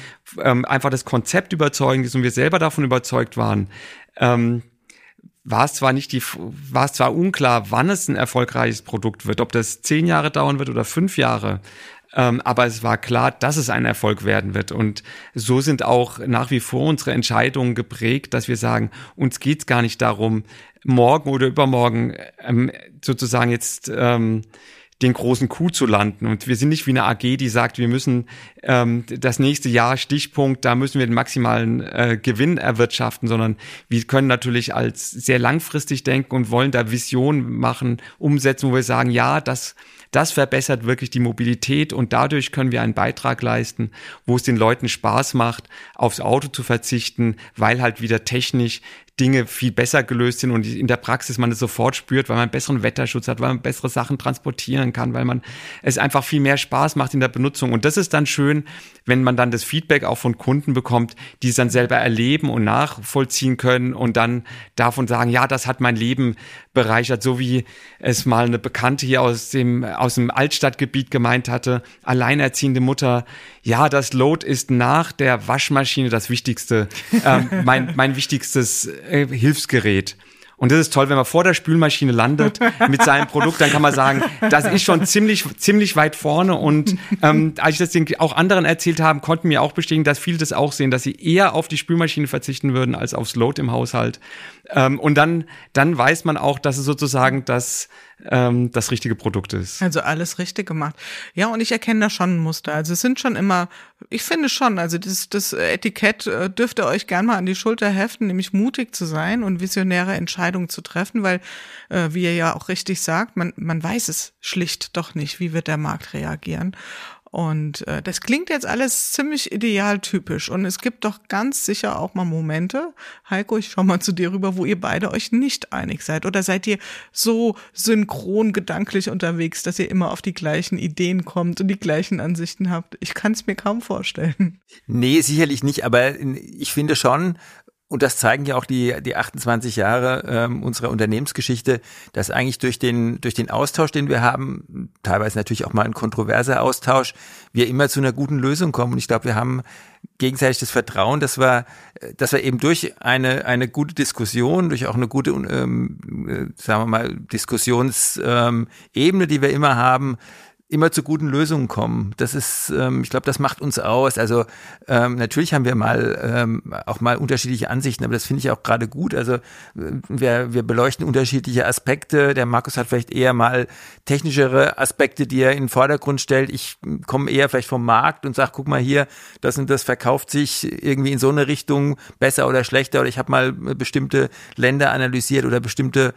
[SPEAKER 3] ähm, einfach das Konzept überzeugen ist und wir selber davon überzeugt waren, ähm, war es zwar nicht die, war es zwar unklar, wann es ein erfolgreiches Produkt wird, ob das zehn Jahre dauern wird oder fünf Jahre, ähm, aber es war klar, dass es ein Erfolg werden wird. Und so sind auch nach wie vor unsere Entscheidungen geprägt, dass wir sagen, uns geht es gar nicht darum, morgen oder übermorgen ähm, sozusagen jetzt ähm, den großen Coup zu landen. Und wir sind nicht wie eine AG, die sagt, wir müssen ähm, das nächste Jahr Stichpunkt, da müssen wir den maximalen äh, Gewinn erwirtschaften, sondern wir können natürlich als sehr langfristig denken und wollen da Visionen machen, umsetzen, wo wir sagen, ja, das das verbessert wirklich die Mobilität und dadurch können wir einen Beitrag leisten, wo es den Leuten Spaß macht, aufs Auto zu verzichten, weil halt wieder technisch Dinge viel besser gelöst sind und in der Praxis man es sofort spürt, weil man besseren Wetterschutz hat, weil man bessere Sachen transportieren kann, weil man es einfach viel mehr Spaß macht in der Benutzung. Und das ist dann schön, wenn man dann das Feedback auch von Kunden bekommt, die es dann selber erleben und nachvollziehen können und dann davon sagen, ja, das hat mein Leben bereichert, so wie es mal eine Bekannte hier aus dem, aus dem Altstadtgebiet gemeint hatte, alleinerziehende Mutter, ja, das Load ist nach der Waschmaschine das wichtigste, äh, mein, mein wichtigstes äh, Hilfsgerät. Und das ist toll, wenn man vor der Spülmaschine landet mit seinem Produkt, dann kann man sagen, das ist schon ziemlich, ziemlich weit vorne. Und ähm, als ich das auch anderen erzählt habe, konnten mir auch bestätigen, dass viele das auch sehen, dass sie eher auf die Spülmaschine verzichten würden als aufs Load im Haushalt. Ähm, und dann, dann weiß man auch, dass es sozusagen das, ähm, das richtige Produkt ist.
[SPEAKER 2] Also alles richtig gemacht. Ja, und ich erkenne da schon ein Muster. Also es sind schon immer, ich finde schon, also das, das Etikett äh, dürft ihr euch gern mal an die Schulter heften, nämlich mutig zu sein und visionäre Entscheidungen zu treffen, weil, äh, wie ihr ja auch richtig sagt, man, man weiß es schlicht doch nicht, wie wird der Markt reagieren. Und äh, das klingt jetzt alles ziemlich idealtypisch. Und es gibt doch ganz sicher auch mal Momente, Heiko, ich schau mal zu dir rüber, wo ihr beide euch nicht einig seid. Oder seid ihr so synchron gedanklich unterwegs, dass ihr immer auf die gleichen Ideen kommt und die gleichen Ansichten habt? Ich kann es mir kaum vorstellen.
[SPEAKER 4] Nee, sicherlich nicht, aber ich finde schon, und das zeigen ja auch die, die 28 Jahre ähm, unserer Unternehmensgeschichte, dass eigentlich durch den, durch den Austausch, den wir haben, teilweise natürlich auch mal ein kontroverser Austausch, wir immer zu einer guten Lösung kommen. Und ich glaube, wir haben gegenseitig das Vertrauen, dass wir, dass wir eben durch eine, eine gute Diskussion, durch auch eine gute, ähm, äh, sagen wir mal, Diskussionsebene, die wir immer haben, immer zu guten Lösungen kommen. Das ist, ähm, ich glaube, das macht uns aus. Also ähm, natürlich haben wir mal ähm, auch mal unterschiedliche Ansichten, aber das finde ich auch gerade gut. Also äh, wir, wir beleuchten unterschiedliche Aspekte. Der Markus hat vielleicht eher mal technischere Aspekte, die er in den Vordergrund stellt. Ich komme eher vielleicht vom Markt und sage, guck mal hier, das und das verkauft sich irgendwie in so eine Richtung besser oder schlechter. Oder ich habe mal bestimmte Länder analysiert oder bestimmte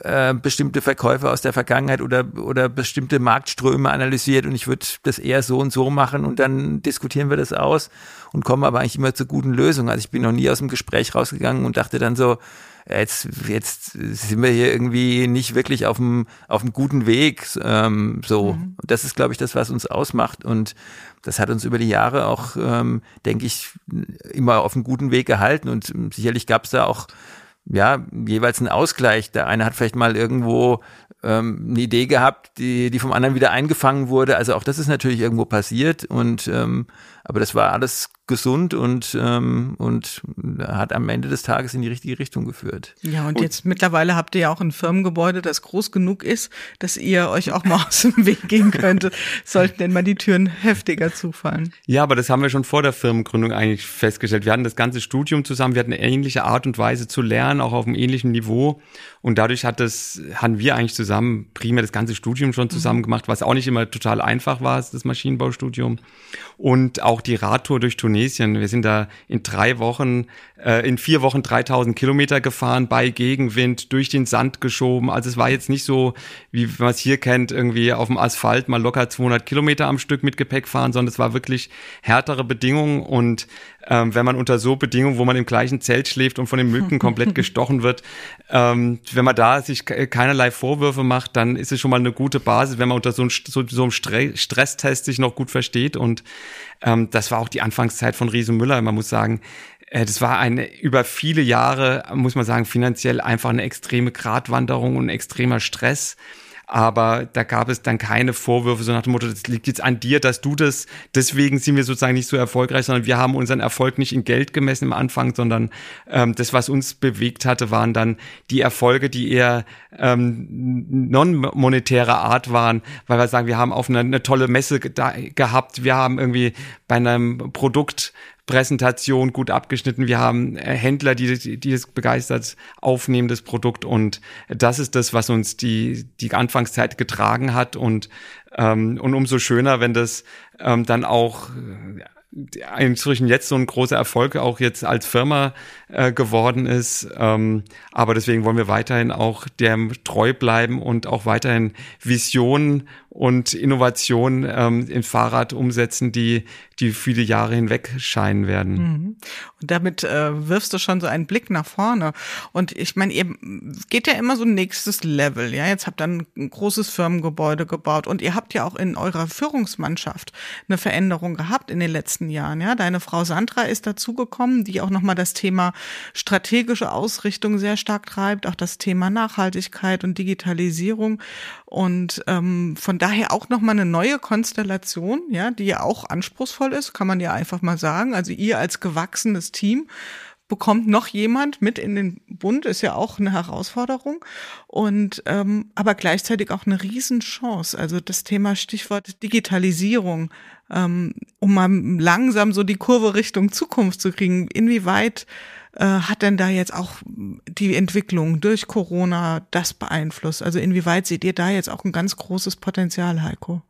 [SPEAKER 4] äh, bestimmte Verkäufe aus der Vergangenheit oder oder bestimmte Marktströme analysiert und ich würde das eher so und so machen und dann diskutieren wir das aus und kommen aber eigentlich immer zu guten Lösungen. Also ich bin noch nie aus dem Gespräch rausgegangen und dachte dann so, jetzt, jetzt sind wir hier irgendwie nicht wirklich auf dem, auf dem guten Weg. Ähm, so, mhm. das ist, glaube ich, das, was uns ausmacht. Und das hat uns über die Jahre auch, ähm, denke ich, immer auf einem guten Weg gehalten. Und sicherlich gab es da auch ja, jeweils einen Ausgleich. Der eine hat vielleicht mal irgendwo ähm, eine Idee gehabt, die, die vom anderen wieder eingefangen wurde. Also auch das ist natürlich irgendwo passiert und ähm, aber das war alles gesund und, ähm, und hat am Ende des Tages in die richtige Richtung geführt.
[SPEAKER 2] Ja, und, und jetzt mittlerweile habt ihr ja auch ein Firmengebäude, das groß genug ist, dass ihr euch auch mal *laughs* aus dem Weg gehen könntet, sollten denn mal die Türen heftiger zufallen.
[SPEAKER 3] Ja, aber das haben wir schon vor der Firmengründung eigentlich festgestellt. Wir hatten das ganze Studium zusammen, wir hatten eine ähnliche Art und Weise zu lernen, auch auf einem ähnlichen Niveau. Und dadurch hat das, haben wir eigentlich zusammen primär das ganze Studium schon zusammen mhm. gemacht, was auch nicht immer total einfach war, das Maschinenbaustudium. Und auch die Radtour durch Tunesien. Wir sind da in drei Wochen, äh, in vier Wochen 3000 Kilometer gefahren, bei Gegenwind, durch den Sand geschoben. Also es war jetzt nicht so, wie man es hier kennt, irgendwie auf dem Asphalt mal locker 200 Kilometer am Stück mit Gepäck fahren, sondern es war wirklich härtere Bedingungen und ähm, wenn man unter so Bedingungen, wo man im gleichen Zelt schläft und von den Mücken komplett *laughs* gestochen wird, ähm, wenn man da sich keinerlei Vorwürfe macht, dann ist es schon mal eine gute Basis, wenn man unter so einem, so, so einem Stresstest sich noch gut versteht. Und ähm, das war auch die Anfangszeit von Riesen Müller. Man muss sagen, äh, das war eine über viele Jahre, muss man sagen, finanziell einfach eine extreme Gratwanderung und ein extremer Stress aber da gab es dann keine Vorwürfe, so nach dem Motto, das liegt jetzt an dir, dass du das, deswegen sind wir sozusagen nicht so erfolgreich, sondern wir haben unseren Erfolg nicht in Geld gemessen im Anfang, sondern ähm, das, was uns bewegt hatte, waren dann die Erfolge, die eher ähm, non-monetärer Art waren, weil wir sagen, wir haben auf eine, eine tolle Messe gehabt, wir haben irgendwie bei einem Produkt Präsentation gut abgeschnitten. Wir haben äh, Händler, die, die das begeistert aufnehmen, das Produkt. Und das ist das, was uns die, die Anfangszeit getragen hat. Und, ähm, und umso schöner, wenn das ähm, dann auch inzwischen jetzt so ein großer Erfolg auch jetzt als Firma äh, geworden ist. Ähm, aber deswegen wollen wir weiterhin auch dem treu bleiben und auch weiterhin Visionen und Innovationen ähm, im Fahrrad umsetzen, die die viele Jahre hinweg scheinen werden. Mhm.
[SPEAKER 2] Und damit äh, wirfst du schon so einen Blick nach vorne. Und ich meine, ihr geht ja immer so ein nächstes Level. Ja, jetzt habt ihr ein großes Firmengebäude gebaut und ihr habt ja auch in eurer Führungsmannschaft eine Veränderung gehabt in den letzten Jahren. Ja, deine Frau Sandra ist dazugekommen, die auch nochmal das Thema strategische Ausrichtung sehr stark treibt, auch das Thema Nachhaltigkeit und Digitalisierung. Und ähm, von daher auch nochmal eine neue Konstellation, ja, die ja auch anspruchsvoll ist, kann man ja einfach mal sagen. Also ihr als gewachsenes Team bekommt noch jemand mit in den Bund, ist ja auch eine Herausforderung. Und ähm, aber gleichzeitig auch eine Riesenchance. Also das Thema Stichwort Digitalisierung, ähm, um mal langsam so die Kurve Richtung Zukunft zu kriegen. Inwieweit hat denn da jetzt auch die Entwicklung durch Corona das beeinflusst? Also inwieweit seht ihr da jetzt auch ein ganz großes Potenzial, Heiko?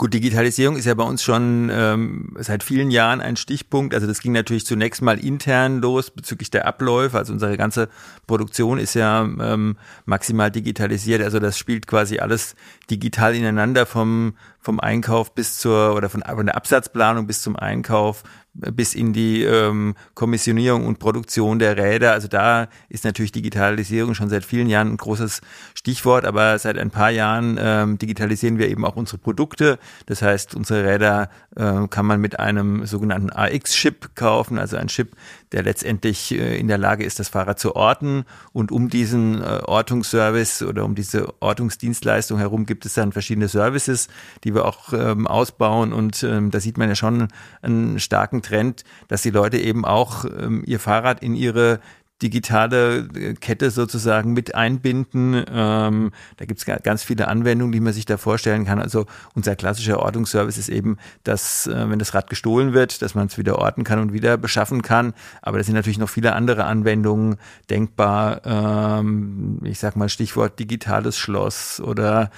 [SPEAKER 4] Gut, Digitalisierung ist ja bei uns schon ähm, seit vielen Jahren ein Stichpunkt. Also das ging natürlich zunächst mal intern los bezüglich der Abläufe. Also unsere ganze Produktion ist ja ähm, maximal digitalisiert. Also das spielt quasi alles digital ineinander vom vom Einkauf bis zur oder von, von der Absatzplanung bis zum Einkauf bis in die ähm, Kommissionierung und Produktion der Räder. Also da ist natürlich Digitalisierung schon seit vielen Jahren ein großes Stichwort, aber seit ein paar Jahren ähm, digitalisieren wir eben auch unsere Produkte. Das heißt, unsere Räder äh, kann man mit einem sogenannten AX-Chip kaufen, also ein Chip, der letztendlich äh, in der Lage ist, das Fahrrad zu orten. Und um diesen äh, Ortungsservice oder um diese Ortungsdienstleistung herum gibt es dann verschiedene Services, die wir auch ähm, ausbauen. Und ähm, da sieht man ja schon einen starken Trend, dass die Leute eben auch ähm, ihr Fahrrad in ihre digitale äh, Kette sozusagen mit einbinden. Ähm, da gibt es ganz viele Anwendungen, die man sich da vorstellen kann. Also unser klassischer Ortungsservice ist eben, dass äh, wenn das Rad gestohlen wird, dass man es wieder orten kann und wieder beschaffen kann. Aber da sind natürlich noch viele andere Anwendungen denkbar. Ähm, ich sag mal Stichwort digitales Schloss oder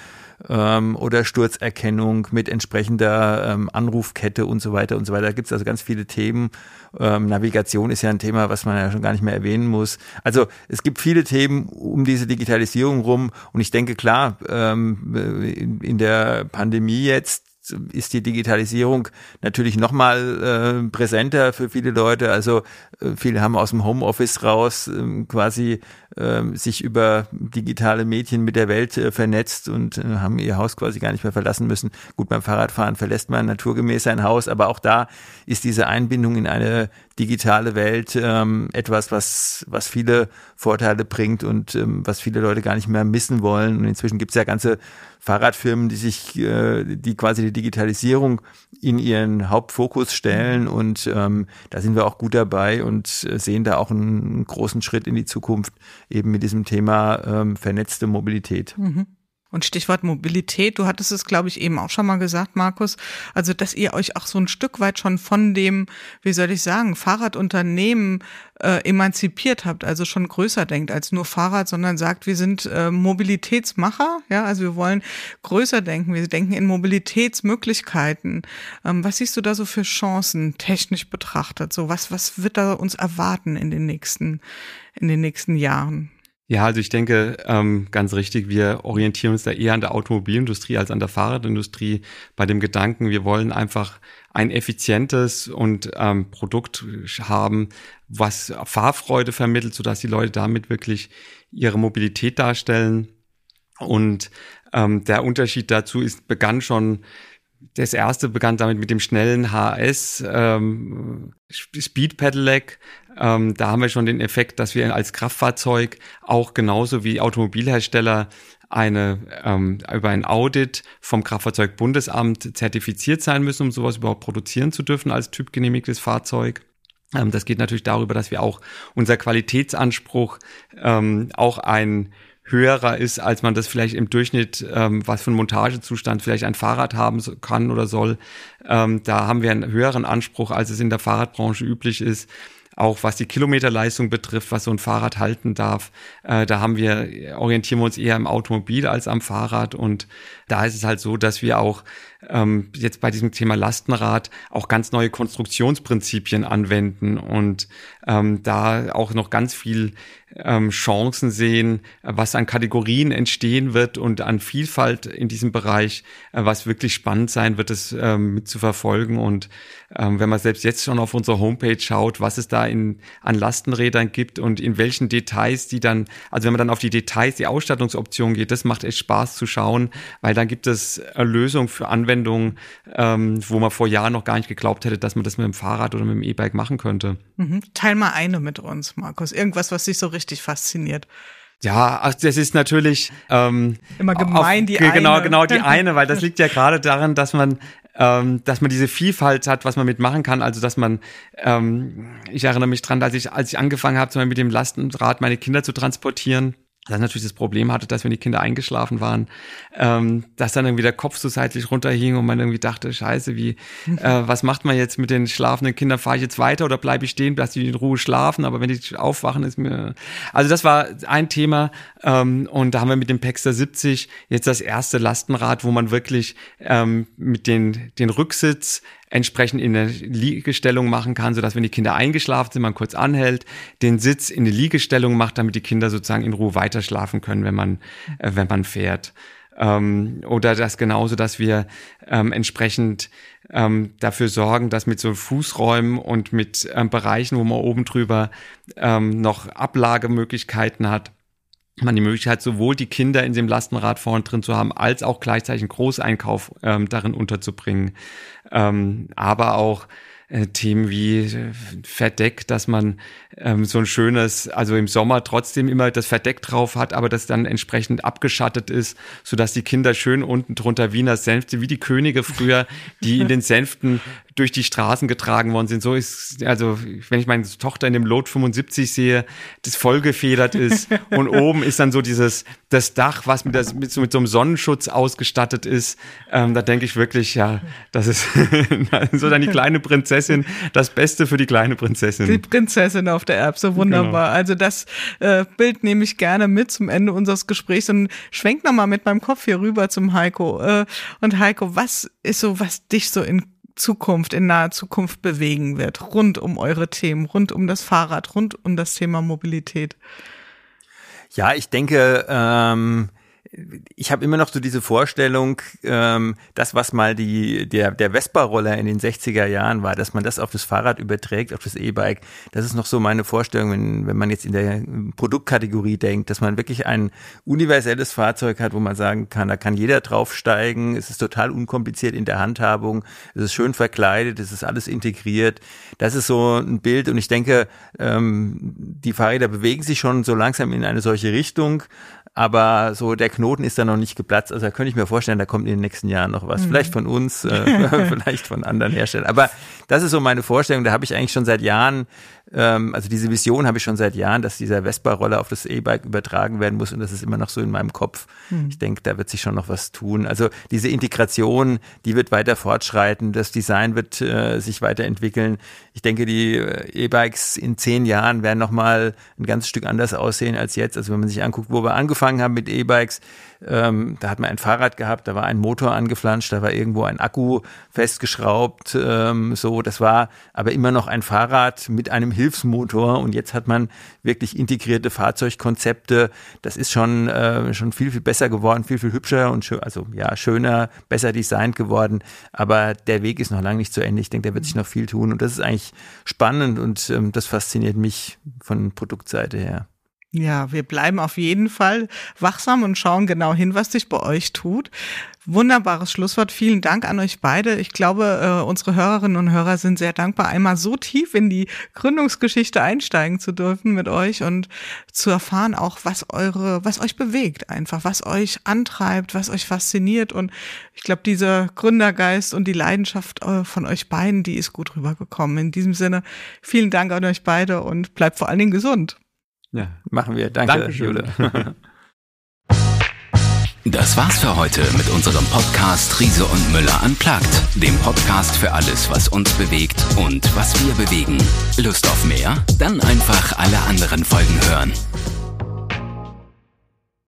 [SPEAKER 4] ähm, oder Sturzerkennung mit entsprechender ähm, Anrufkette und so weiter und so weiter. Da gibt es also ganz viele Themen. Ähm, Navigation ist ja ein Thema, was man ja schon gar nicht mehr erwähnen muss. Also es gibt viele Themen um diese Digitalisierung rum und ich denke klar, ähm, in, in der Pandemie jetzt ist die Digitalisierung natürlich nochmal äh, präsenter für viele Leute. Also äh, viele haben aus dem Homeoffice raus äh, quasi sich über digitale Medien mit der Welt äh, vernetzt und äh, haben ihr Haus quasi gar nicht mehr verlassen müssen. Gut, beim Fahrradfahren verlässt man naturgemäß sein Haus, aber auch da ist diese Einbindung in eine digitale Welt ähm, etwas, was, was viele Vorteile bringt und ähm, was viele Leute gar nicht mehr missen wollen. Und inzwischen gibt es ja ganze Fahrradfirmen, die sich, äh, die quasi die Digitalisierung in ihren Hauptfokus stellen und ähm, da sind wir auch gut dabei und äh, sehen da auch einen großen Schritt in die Zukunft eben mit diesem Thema ähm, vernetzte Mobilität.
[SPEAKER 2] Mhm. Und Stichwort Mobilität, du hattest es, glaube ich, eben auch schon mal gesagt, Markus, also dass ihr euch auch so ein Stück weit schon von dem, wie soll ich sagen, Fahrradunternehmen äh, emanzipiert habt, also schon größer denkt als nur Fahrrad, sondern sagt, wir sind äh, Mobilitätsmacher, ja, also wir wollen größer denken, wir denken in Mobilitätsmöglichkeiten. Ähm, was siehst du da so für Chancen technisch betrachtet? So was, was wird da uns erwarten in den nächsten, in den nächsten Jahren?
[SPEAKER 3] Ja, also ich denke, ähm, ganz richtig, wir orientieren uns da eher an der Automobilindustrie als an der Fahrradindustrie bei dem Gedanken, wir wollen einfach ein effizientes und ähm, Produkt haben, was Fahrfreude vermittelt, sodass die Leute damit wirklich ihre Mobilität darstellen. Und ähm, der Unterschied dazu ist, begann schon das erste begann damit mit dem schnellen HS ähm, Speed Pedelec. Ähm, da haben wir schon den Effekt, dass wir als Kraftfahrzeug auch genauso wie Automobilhersteller eine ähm, über ein Audit vom Kraftfahrzeugbundesamt zertifiziert sein müssen, um sowas überhaupt produzieren zu dürfen als typgenehmigtes Fahrzeug. Ähm, das geht natürlich darüber, dass wir auch unser Qualitätsanspruch ähm, auch ein höherer ist, als man das vielleicht im Durchschnitt, ähm, was für einen Montagezustand vielleicht ein Fahrrad haben kann oder soll. Ähm, da haben wir einen höheren Anspruch, als es in der Fahrradbranche üblich ist. Auch was die Kilometerleistung betrifft, was so ein Fahrrad halten darf, äh, da haben wir, orientieren wir uns eher im Automobil als am Fahrrad. Und da ist es halt so, dass wir auch ähm, jetzt bei diesem Thema Lastenrad auch ganz neue Konstruktionsprinzipien anwenden und ähm, da auch noch ganz viel ähm, Chancen sehen, was an Kategorien entstehen wird und an Vielfalt in diesem Bereich, äh, was wirklich spannend sein wird, es ähm, mit zu verfolgen. Und ähm, wenn man selbst jetzt schon auf unserer Homepage schaut, was es da in, an Lastenrädern gibt und in welchen Details die dann, also wenn man dann auf die Details, die Ausstattungsoptionen geht, das macht echt Spaß zu schauen, weil dann gibt es Lösungen für Anwendungen, ähm, wo man vor Jahren noch gar nicht geglaubt hätte, dass man das mit dem Fahrrad oder mit dem E-Bike machen könnte.
[SPEAKER 2] Mhm. Teil mal eine mit uns, Markus. Irgendwas, was dich so richtig fasziniert.
[SPEAKER 3] Ja, das ist natürlich ähm,
[SPEAKER 2] immer gemein
[SPEAKER 3] auf,
[SPEAKER 2] die
[SPEAKER 3] genau,
[SPEAKER 2] eine.
[SPEAKER 3] Genau, die eine, weil das *laughs* liegt ja gerade daran, dass man ähm, dass man diese Vielfalt hat, was man mitmachen kann. Also dass man, ähm, ich erinnere mich dran, als ich, als ich angefangen habe, zum Beispiel mit dem Lastenrad meine Kinder zu transportieren, das natürlich das Problem hatte, dass wenn die Kinder eingeschlafen waren, ähm, dass dann irgendwie der Kopf so seitlich runterhing und man irgendwie dachte, scheiße, wie, *laughs* äh, was macht man jetzt mit den schlafenden Kindern? Fahre ich jetzt weiter oder bleibe ich stehen, dass die in Ruhe schlafen? Aber wenn die aufwachen, ist mir. Also das war ein Thema. Ähm, und da haben wir mit dem Pexter 70 jetzt das erste Lastenrad, wo man wirklich ähm, mit den, den Rücksitz entsprechend in eine Liegestellung machen kann, sodass wenn die Kinder eingeschlafen sind, man kurz anhält, den Sitz in eine Liegestellung macht, damit die Kinder sozusagen in Ruhe weiter schlafen können, wenn man, äh, wenn man fährt. Ähm, oder das genauso, dass wir ähm, entsprechend ähm, dafür sorgen, dass mit so Fußräumen und mit ähm, Bereichen, wo man oben drüber ähm, noch Ablagemöglichkeiten hat, man die Möglichkeit, sowohl die Kinder in dem Lastenrad vorne drin zu haben, als auch gleichzeitig einen Großeinkauf ähm, darin unterzubringen. Ähm, aber auch äh, Themen wie äh, Verdeck, dass man ähm, so ein schönes, also im Sommer trotzdem immer das Verdeck drauf hat, aber das dann entsprechend abgeschattet ist, so dass die Kinder schön unten drunter Wiener Sänfte, wie die Könige früher, die in den Sänften durch die Straßen getragen worden sind. So ist, also wenn ich meine Tochter in dem Lot 75 sehe, das vollgefedert ist *laughs* und oben ist dann so dieses, das Dach, was mit, das, mit, so, mit so einem Sonnenschutz ausgestattet ist, ähm, da denke ich wirklich, ja, das ist *laughs* so dann die kleine Prinzessin, das Beste für die kleine Prinzessin.
[SPEAKER 2] Die Prinzessin auf der Erbse, wunderbar. Genau. Also das äh, Bild nehme ich gerne mit zum Ende unseres Gesprächs und schwenk nochmal mit meinem Kopf hier rüber zum Heiko. Äh, und Heiko, was ist so, was dich so in Zukunft, in naher Zukunft bewegen wird, rund um eure Themen, rund um das Fahrrad, rund um das Thema Mobilität?
[SPEAKER 4] Ja, ich denke, ähm, ich habe immer noch so diese Vorstellung, ähm, das, was mal die, der, der Vespa-Roller in den 60er Jahren war, dass man das auf das Fahrrad überträgt, auf das E-Bike. Das ist noch so meine Vorstellung, wenn, wenn man jetzt in der Produktkategorie denkt, dass man wirklich ein universelles Fahrzeug hat, wo man sagen kann, da kann jeder draufsteigen, es ist total unkompliziert in der Handhabung, es ist schön verkleidet, es ist alles integriert. Das ist so ein Bild und ich denke, ähm, die Fahrräder bewegen sich schon so langsam in eine solche Richtung aber so der Knoten ist da noch nicht geplatzt. Also da könnte ich mir vorstellen, da kommt in den nächsten Jahren noch was. Mhm. Vielleicht von uns, äh, *laughs* *laughs* vielleicht von anderen Herstellern. Aber das ist so meine Vorstellung. Da habe ich eigentlich schon seit Jahren ähm, also diese Vision habe ich schon seit Jahren, dass dieser Vespa-Roller auf das E-Bike übertragen werden muss und das ist immer noch so in meinem Kopf. Mhm. Ich denke, da wird sich schon noch was tun. Also diese Integration, die wird weiter fortschreiten, das Design wird äh, sich weiterentwickeln. Ich denke, die äh, E-Bikes in zehn Jahren werden nochmal ein ganzes Stück anders aussehen als jetzt. Also wenn man sich anguckt, wo wir angefangen haben mit E-Bikes, ähm, da hat man ein Fahrrad gehabt, da war ein Motor angeflanscht, da war irgendwo ein Akku festgeschraubt, ähm, so. Das war aber immer noch ein Fahrrad mit einem Hilfsmotor und jetzt hat man wirklich integrierte Fahrzeugkonzepte. Das ist schon äh, schon viel viel besser geworden, viel viel hübscher und also ja schöner, besser designt geworden. Aber der Weg ist noch lange nicht zu Ende. Ich denke, da wird sich noch viel tun und das ist eigentlich spannend und ähm, das fasziniert mich von Produktseite her.
[SPEAKER 2] Ja, wir bleiben auf jeden Fall wachsam und schauen genau hin, was sich bei euch tut. Wunderbares Schlusswort. Vielen Dank an euch beide. Ich glaube, äh, unsere Hörerinnen und Hörer sind sehr dankbar, einmal so tief in die Gründungsgeschichte einsteigen zu dürfen mit euch und zu erfahren auch, was eure, was euch bewegt einfach, was euch antreibt, was euch fasziniert. Und ich glaube, dieser Gründergeist und die Leidenschaft äh, von euch beiden, die ist gut rübergekommen. In diesem Sinne, vielen Dank an euch beide und bleibt vor allen Dingen gesund.
[SPEAKER 4] Ja, machen wir. Danke, Dankeschön. Jule. *laughs*
[SPEAKER 1] Das war's für heute mit unserem Podcast Riese und Müller unplugged, dem Podcast für alles, was uns bewegt und was wir bewegen. Lust auf mehr? Dann einfach alle anderen Folgen hören.